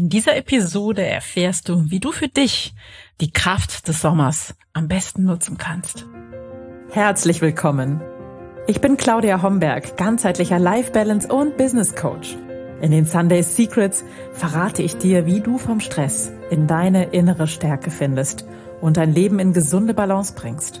In dieser Episode erfährst du, wie du für dich die Kraft des Sommers am besten nutzen kannst. Herzlich willkommen. Ich bin Claudia Homberg, ganzheitlicher Life Balance und Business Coach. In den Sunday Secrets verrate ich dir, wie du vom Stress in deine innere Stärke findest und dein Leben in gesunde Balance bringst.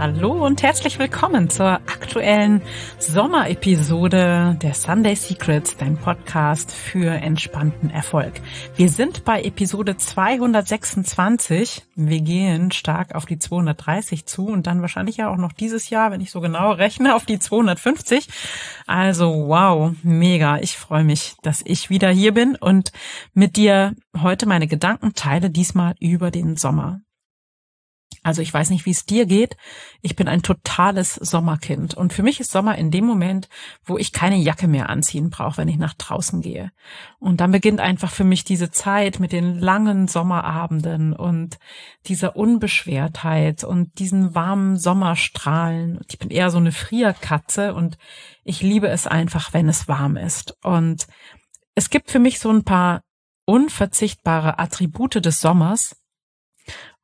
Hallo und herzlich willkommen zur aktuellen Sommerepisode der Sunday Secrets, dein Podcast für entspannten Erfolg. Wir sind bei Episode 226. Wir gehen stark auf die 230 zu und dann wahrscheinlich ja auch noch dieses Jahr, wenn ich so genau rechne, auf die 250. Also wow, mega. Ich freue mich, dass ich wieder hier bin und mit dir heute meine Gedanken teile, diesmal über den Sommer. Also ich weiß nicht, wie es dir geht. Ich bin ein totales Sommerkind. Und für mich ist Sommer in dem Moment, wo ich keine Jacke mehr anziehen brauche, wenn ich nach draußen gehe. Und dann beginnt einfach für mich diese Zeit mit den langen Sommerabenden und dieser Unbeschwertheit und diesen warmen Sommerstrahlen. Ich bin eher so eine Frierkatze und ich liebe es einfach, wenn es warm ist. Und es gibt für mich so ein paar unverzichtbare Attribute des Sommers,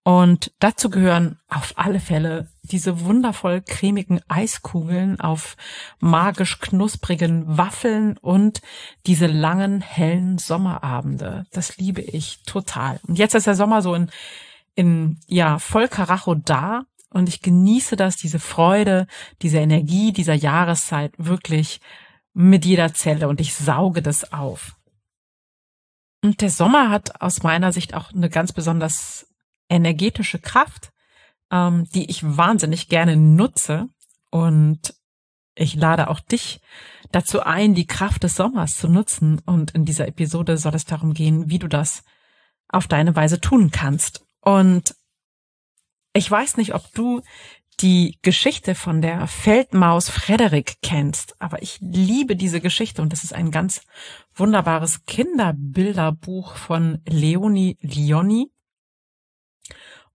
und dazu gehören auf alle Fälle diese wundervoll cremigen Eiskugeln auf magisch knusprigen Waffeln und diese langen, hellen Sommerabende. Das liebe ich total. Und jetzt ist der Sommer so in, in ja, voll Karacho da. Und ich genieße das, diese Freude, diese Energie dieser Jahreszeit wirklich mit jeder Zelle und ich sauge das auf. Und der Sommer hat aus meiner Sicht auch eine ganz besonders energetische Kraft, ähm, die ich wahnsinnig gerne nutze. Und ich lade auch dich dazu ein, die Kraft des Sommers zu nutzen. Und in dieser Episode soll es darum gehen, wie du das auf deine Weise tun kannst. Und ich weiß nicht, ob du die Geschichte von der Feldmaus Frederik kennst, aber ich liebe diese Geschichte und das ist ein ganz wunderbares Kinderbilderbuch von Leonie Lioni.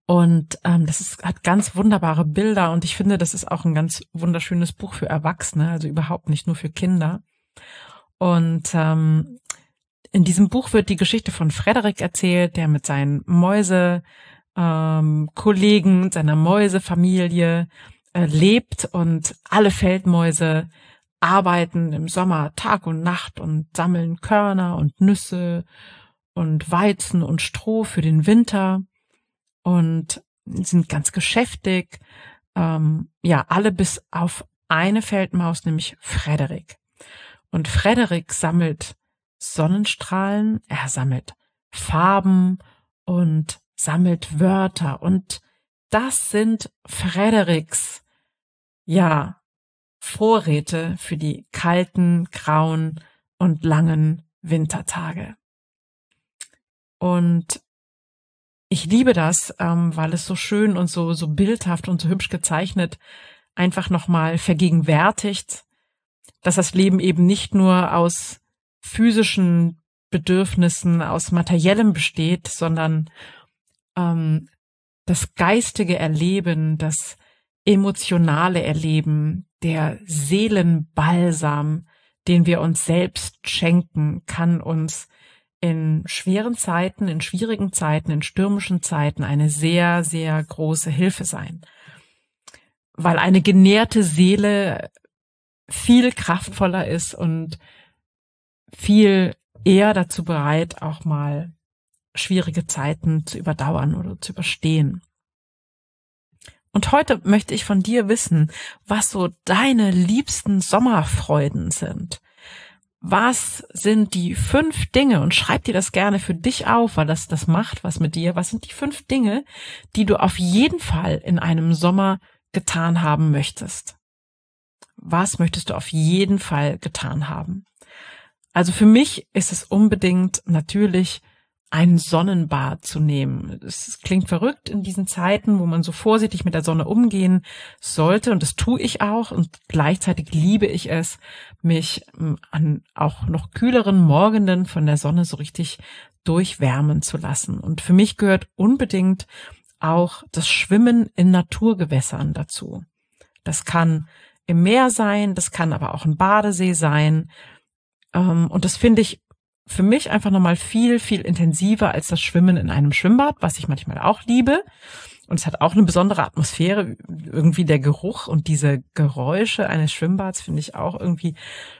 Und ähm, das ist, hat ganz wunderbare Bilder und ich finde, das ist auch ein ganz wunderschönes Buch für Erwachsene, also überhaupt nicht nur für Kinder. Und ähm, in diesem Buch wird die Geschichte von Frederik erzählt, der mit seinen Mäuse ähm, Kollegen, seiner Mäusefamilie äh, lebt und alle Feldmäuse arbeiten im Sommer Tag und Nacht und sammeln Körner und Nüsse und Weizen und Stroh für den Winter und sind ganz geschäftig. Ähm, ja, alle bis auf eine Feldmaus, nämlich Frederik. Und Frederik sammelt Sonnenstrahlen, er sammelt Farben und sammelt Wörter. Und das sind Frederiks, ja, Vorräte für die kalten, grauen und langen Wintertage. Und ich liebe das, ähm, weil es so schön und so, so bildhaft und so hübsch gezeichnet einfach nochmal vergegenwärtigt, dass das Leben eben nicht nur aus physischen Bedürfnissen, aus materiellem besteht, sondern ähm, das geistige Erleben, das emotionale Erleben, der Seelenbalsam, den wir uns selbst schenken, kann uns in schweren Zeiten, in schwierigen Zeiten, in stürmischen Zeiten eine sehr, sehr große Hilfe sein. Weil eine genährte Seele viel kraftvoller ist und viel eher dazu bereit, auch mal schwierige Zeiten zu überdauern oder zu überstehen. Und heute möchte ich von dir wissen, was so deine liebsten Sommerfreuden sind was sind die fünf Dinge und schreib dir das gerne für dich auf, weil das das macht was mit dir. Was sind die fünf Dinge, die du auf jeden Fall in einem Sommer getan haben möchtest? Was möchtest du auf jeden Fall getan haben? Also für mich ist es unbedingt natürlich ein Sonnenbad zu nehmen. Es klingt verrückt in diesen Zeiten, wo man so vorsichtig mit der Sonne umgehen sollte. Und das tue ich auch. Und gleichzeitig liebe ich es, mich ähm, an auch noch kühleren Morgenden von der Sonne so richtig durchwärmen zu lassen. Und für mich gehört unbedingt auch das Schwimmen in Naturgewässern dazu. Das kann im Meer sein, das kann aber auch ein Badesee sein. Ähm, und das finde ich für mich einfach nochmal viel, viel intensiver als das Schwimmen in einem Schwimmbad, was ich manchmal auch liebe. Und es hat auch eine besondere Atmosphäre, irgendwie der Geruch und diese Geräusche eines Schwimmbads finde ich auch irgendwie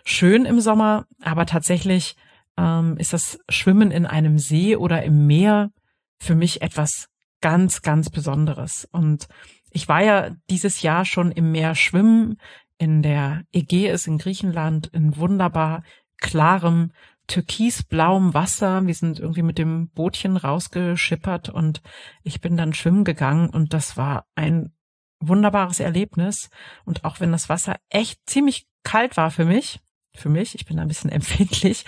schön im Sommer. Aber tatsächlich ähm, ist das Schwimmen in einem See oder im Meer für mich etwas ganz, ganz Besonderes. Und ich war ja dieses Jahr schon im Meer schwimmen, in der Ägäis in Griechenland, in wunderbar klarem, türkisblauem Wasser. Wir sind irgendwie mit dem Bootchen rausgeschippert und ich bin dann schwimmen gegangen und das war ein wunderbares Erlebnis. Und auch wenn das Wasser echt ziemlich kalt war für mich, für mich, ich bin ein bisschen empfindlich,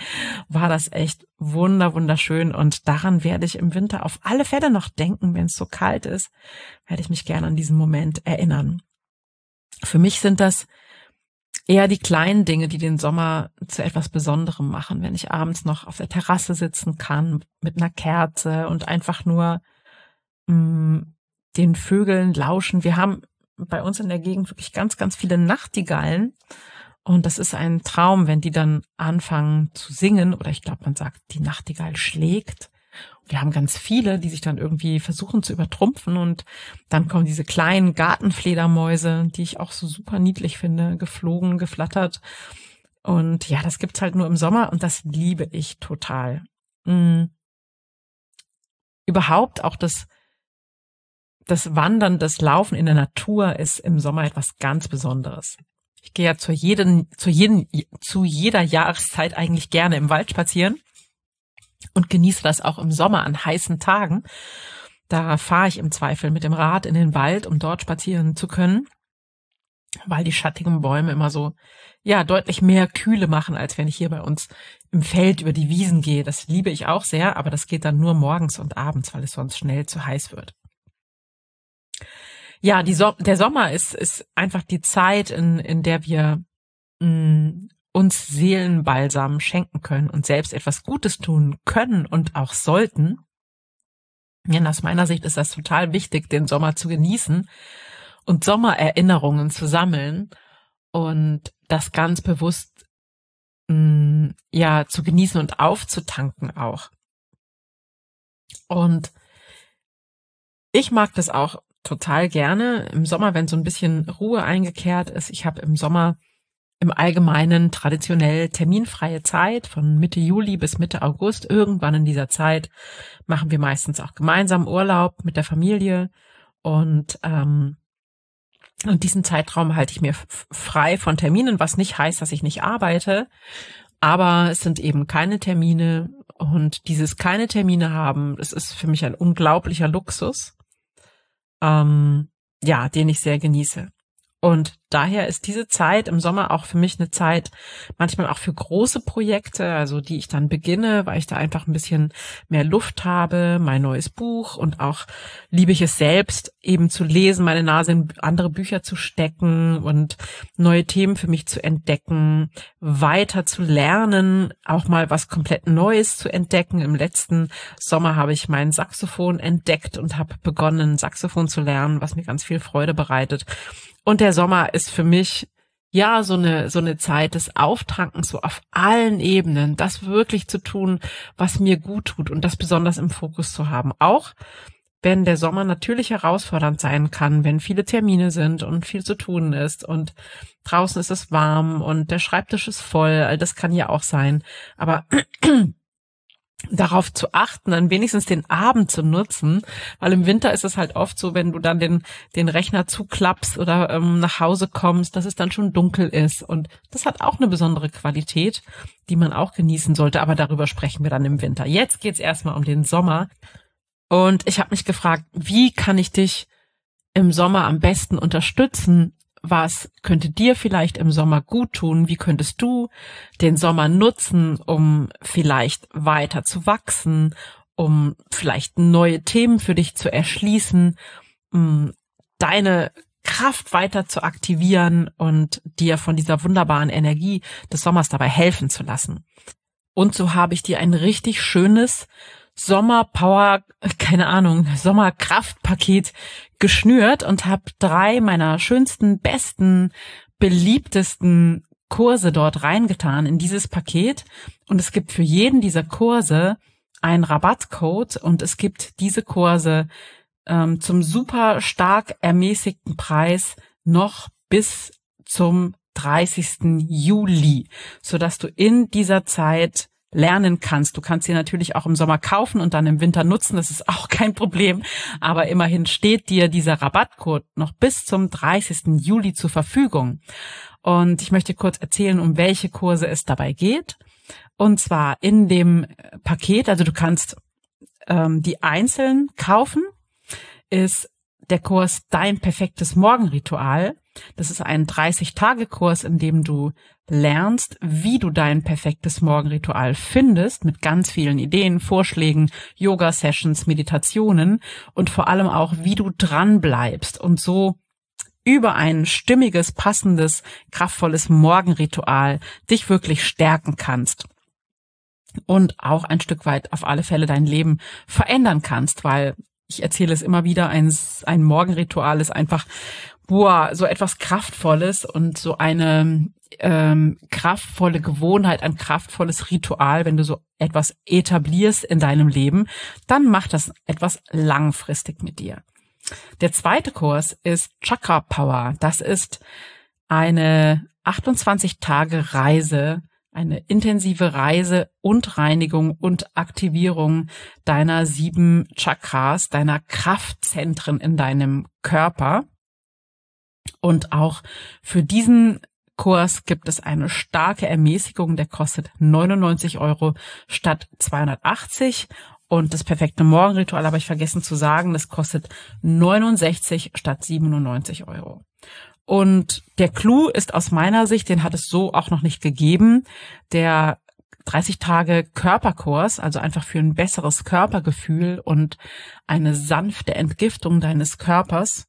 war das echt wunder, wunderschön. Und daran werde ich im Winter auf alle Fälle noch denken, wenn es so kalt ist, werde ich mich gerne an diesen Moment erinnern. Für mich sind das eher die kleinen Dinge, die den Sommer zu etwas Besonderem machen, wenn ich abends noch auf der Terrasse sitzen kann mit einer Kerze und einfach nur mh, mm, den Vögeln lauschen. Wir haben bei uns in der Gegend wirklich ganz, ganz viele Nachtigallen. Und das ist ein Traum, wenn die dann anfangen zu singen, oder ich glaube, man sagt, die Nachtigall schlägt wir haben ganz viele, die sich dann irgendwie versuchen zu übertrumpfen und dann kommen diese kleinen Gartenfledermäuse, die ich auch so super niedlich finde, geflogen, geflattert. Und ja, das gibt's halt nur im Sommer und das liebe ich total. Mhm. Überhaupt auch das, das Wandern, das Laufen in der Natur ist im Sommer etwas ganz Besonderes. Ich gehe ja zu jeden, zu jeden, zu jeder Jahreszeit eigentlich gerne im Wald spazieren und genieße das auch im Sommer an heißen Tagen. Da fahre ich im Zweifel mit dem Rad in den Wald, um dort spazieren zu können, weil die schattigen Bäume immer so, ja, deutlich mehr Kühle machen, als wenn ich hier bei uns im Feld über die Wiesen gehe. Das liebe ich auch sehr, aber das geht dann nur morgens und abends, weil es sonst schnell zu heiß wird. Ja, so der Sommer ist, ist einfach die Zeit, in, in der wir mh, mm, uns Seelenbalsam schenken können und selbst etwas Gutes tun können und auch sollten. Ja, aus meiner Sicht ist das total wichtig, den Sommer zu genießen und Sommererinnerungen zu sammeln und das ganz bewusst mh, mm, ja zu genießen und aufzutanken auch. Und ich mag das auch total gerne im Sommer, wenn so ein bisschen Ruhe eingekehrt ist. Ich habe im Sommer im Allgemeinen traditionell terminfreie Zeit von Mitte Juli bis Mitte August. Irgendwann in dieser Zeit machen wir meistens auch gemeinsam Urlaub mit der Familie und ähm, und diesen Zeitraum halte ich mir frei von Terminen, was nicht heißt, dass ich nicht arbeite. Aber es sind eben keine Termine und dieses keine Termine haben, das ist für mich ein unglaublicher Luxus, ähm, ja, den ich sehr genieße. Und daher ist diese Zeit im Sommer auch für mich eine Zeit, manchmal auch für große Projekte, also die ich dann beginne, weil ich da einfach ein bisschen mehr Luft habe, mein neues Buch und auch liebe ich es selbst, eben zu lesen, meine Nase in andere Bücher zu stecken und neue Themen für mich zu entdecken, weiter zu lernen, auch mal was komplett Neues zu entdecken. Im letzten Sommer habe ich mein Saxophon entdeckt und habe begonnen, Saxophon zu lernen, was mir ganz viel Freude bereitet. Und der Sommer ist für mich ja so eine so eine Zeit des Auftankens so auf allen Ebenen, das wirklich zu tun, was mir gut tut und das besonders im Fokus zu haben. Auch wenn der Sommer natürlich herausfordernd sein kann, wenn viele Termine sind und viel zu tun ist und draußen ist es warm und der Schreibtisch ist voll, all das kann ja auch sein. Aber darauf zu achten, dann wenigstens den Abend zu nutzen, weil im Winter ist es halt oft so, wenn du dann den, den Rechner zuklappst oder ähm, nach Hause kommst, dass es dann schon dunkel ist. Und das hat auch eine besondere Qualität, die man auch genießen sollte, aber darüber sprechen wir dann im Winter. Jetzt geht's erstmal um den Sommer. Und ich habe mich gefragt, wie kann ich dich im Sommer am besten unterstützen, was könnte dir vielleicht im Sommer gut tun? Wie könntest du den Sommer nutzen, um vielleicht weiter zu wachsen, um vielleicht neue Themen für dich zu erschließen, deine Kraft weiter zu aktivieren und dir von dieser wunderbaren Energie des Sommers dabei helfen zu lassen. Und so habe ich dir ein richtig schönes Sommerpower, keine Ahnung, Sommerkraftpaket geschnürt und habe drei meiner schönsten, besten, beliebtesten Kurse dort reingetan in dieses Paket. Und es gibt für jeden dieser Kurse einen Rabattcode und es gibt diese Kurse ähm, zum super stark ermäßigten Preis noch bis zum 30. Juli, so dass du in dieser Zeit lernen kannst. Du kannst sie natürlich auch im Sommer kaufen und dann im Winter nutzen. Das ist auch kein Problem. Aber immerhin steht dir dieser Rabattcode noch bis zum 30. Juli zur Verfügung. Und ich möchte kurz erzählen, um welche Kurse es dabei geht. Und zwar in dem Paket, also du kannst ähm, die einzeln kaufen, ist der Kurs Dein perfektes Morgenritual. Das ist ein 30-Tage-Kurs, in dem du lernst, wie du dein perfektes Morgenritual findest, mit ganz vielen Ideen, Vorschlägen, Yoga-Sessions, Meditationen und vor allem auch, wie du dran bleibst und so über ein stimmiges, passendes, kraftvolles Morgenritual dich wirklich stärken kannst und auch ein Stück weit auf alle Fälle dein Leben verändern kannst, weil ich erzähle es immer wieder, ein, ein Morgenritual ist einfach boah, so etwas Kraftvolles und so eine ähm, kraftvolle Gewohnheit, ein kraftvolles Ritual, wenn du so etwas etablierst in deinem Leben, dann macht das etwas langfristig mit dir. Der zweite Kurs ist Chakra Power. Das ist eine 28 Tage Reise eine intensive Reise und Reinigung und Aktivierung deiner sieben Chakras, deiner Kraftzentren in deinem Körper. Und auch für diesen Kurs gibt es eine starke Ermäßigung, der kostet 99 Euro statt 280. Und das perfekte Morgenritual habe ich vergessen zu sagen, das kostet 69 statt 97 Euro. Und der Clou ist aus meiner Sicht, den hat es so auch noch nicht gegeben, der 30 Tage Körperkurs, also einfach für ein besseres Körpergefühl und eine sanfte Entgiftung deines Körpers.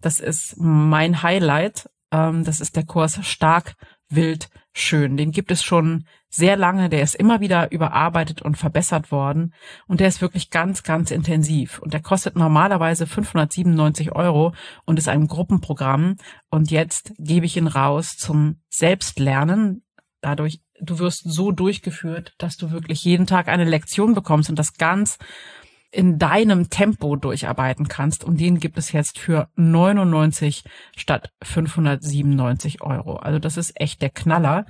Das ist mein Highlight. Ähm, das ist der Kurs Stark, Wild, Schön. Den gibt es schon sehr lange. Der ist immer wieder überarbeitet und verbessert worden. Und der ist wirklich ganz, ganz intensiv. Und der kostet normalerweise 597 Euro und ist ein Gruppenprogramm. Und jetzt gebe ich ihn raus zum Selbstlernen. Dadurch, du wirst so durchgeführt, dass du wirklich jeden Tag eine Lektion bekommst und das ganz in deinem Tempo durcharbeiten kannst. Und den gibt es jetzt für 99 statt 597 Euro. Also das ist echt der Knaller.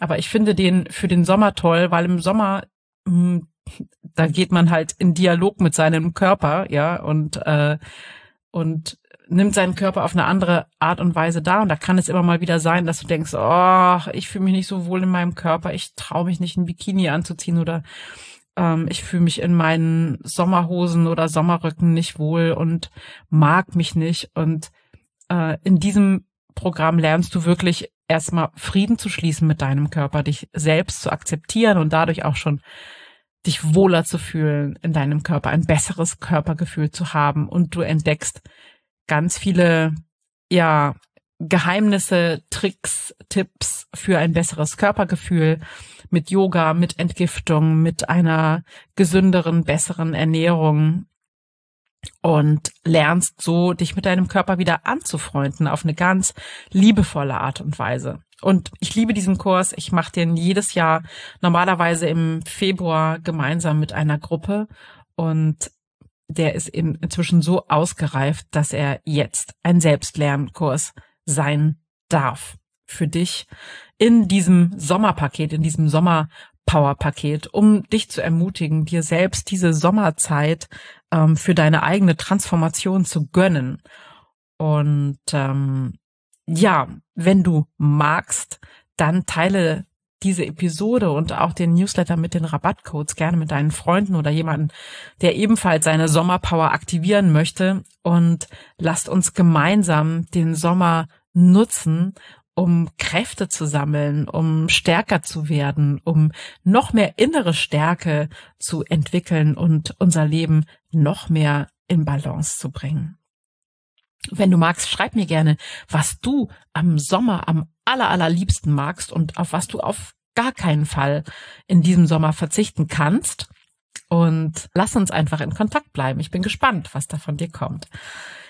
Aber ich finde den für den Sommer toll, weil im Sommer hm, da geht man halt in Dialog mit seinem Körper, ja, und äh, und nimmt seinen Körper auf eine andere Art und Weise da. Und da kann es immer mal wieder sein, dass du denkst, oh, ich fühle mich nicht so wohl in meinem Körper, ich traue mich nicht, ein Bikini anzuziehen oder ähm, ich fühle mich in meinen Sommerhosen oder Sommerrücken nicht wohl und mag mich nicht. Und äh, in diesem Programm lernst du wirklich erstmal Frieden zu schließen mit deinem Körper, dich selbst zu akzeptieren und dadurch auch schon dich wohler zu fühlen in deinem Körper, ein besseres Körpergefühl zu haben und du entdeckst ganz viele, ja, Geheimnisse, Tricks, Tipps für ein besseres Körpergefühl mit Yoga, mit Entgiftung, mit einer gesünderen, besseren Ernährung und lernst so, dich mit deinem Körper wieder anzufreunden auf eine ganz liebevolle Art und Weise. Und ich liebe diesen Kurs. Ich mache den jedes Jahr normalerweise im Februar gemeinsam mit einer Gruppe und der ist inzwischen so ausgereift, dass er jetzt ein Selbstlernkurs sein darf für dich in diesem Sommerpaket, in diesem Sommerpower-Paket, um dich zu ermutigen, dir selbst diese Sommerzeit ähm, für deine eigene Transformation zu gönnen. Und ähm, ja, wenn du magst, dann teile diese Episode und auch den Newsletter mit den Rabattcodes gerne mit deinen Freunden oder jemanden, der ebenfalls seine Sommerpower aktivieren möchte. Und lasst uns gemeinsam den Sommer nutzen, um Kräfte zu sammeln, um stärker zu werden, um noch mehr innere Stärke zu entwickeln und unser Leben noch mehr in Balance zu bringen. Wenn du magst, schreib mir gerne, was du am Sommer am aller, allerliebsten magst und auf was du auf gar keinen Fall in diesem Sommer verzichten kannst. Und lass uns einfach in Kontakt bleiben. Ich bin gespannt, was da von dir kommt.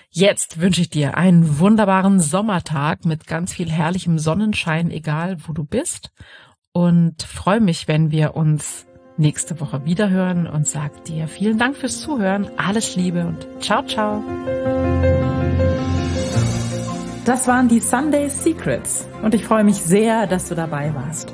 Jetzt wünsche ich dir einen wunderbaren Sommertag mit ganz viel herrlichem Sonnenschein, egal wo du bist. Und freue mich, wenn wir uns nächste Woche wiederhören und sag dir vielen Dank fürs Zuhören. Alles Liebe und ciao, ciao. Das waren die Sunday Secrets und ich freue mich sehr, dass du dabei warst.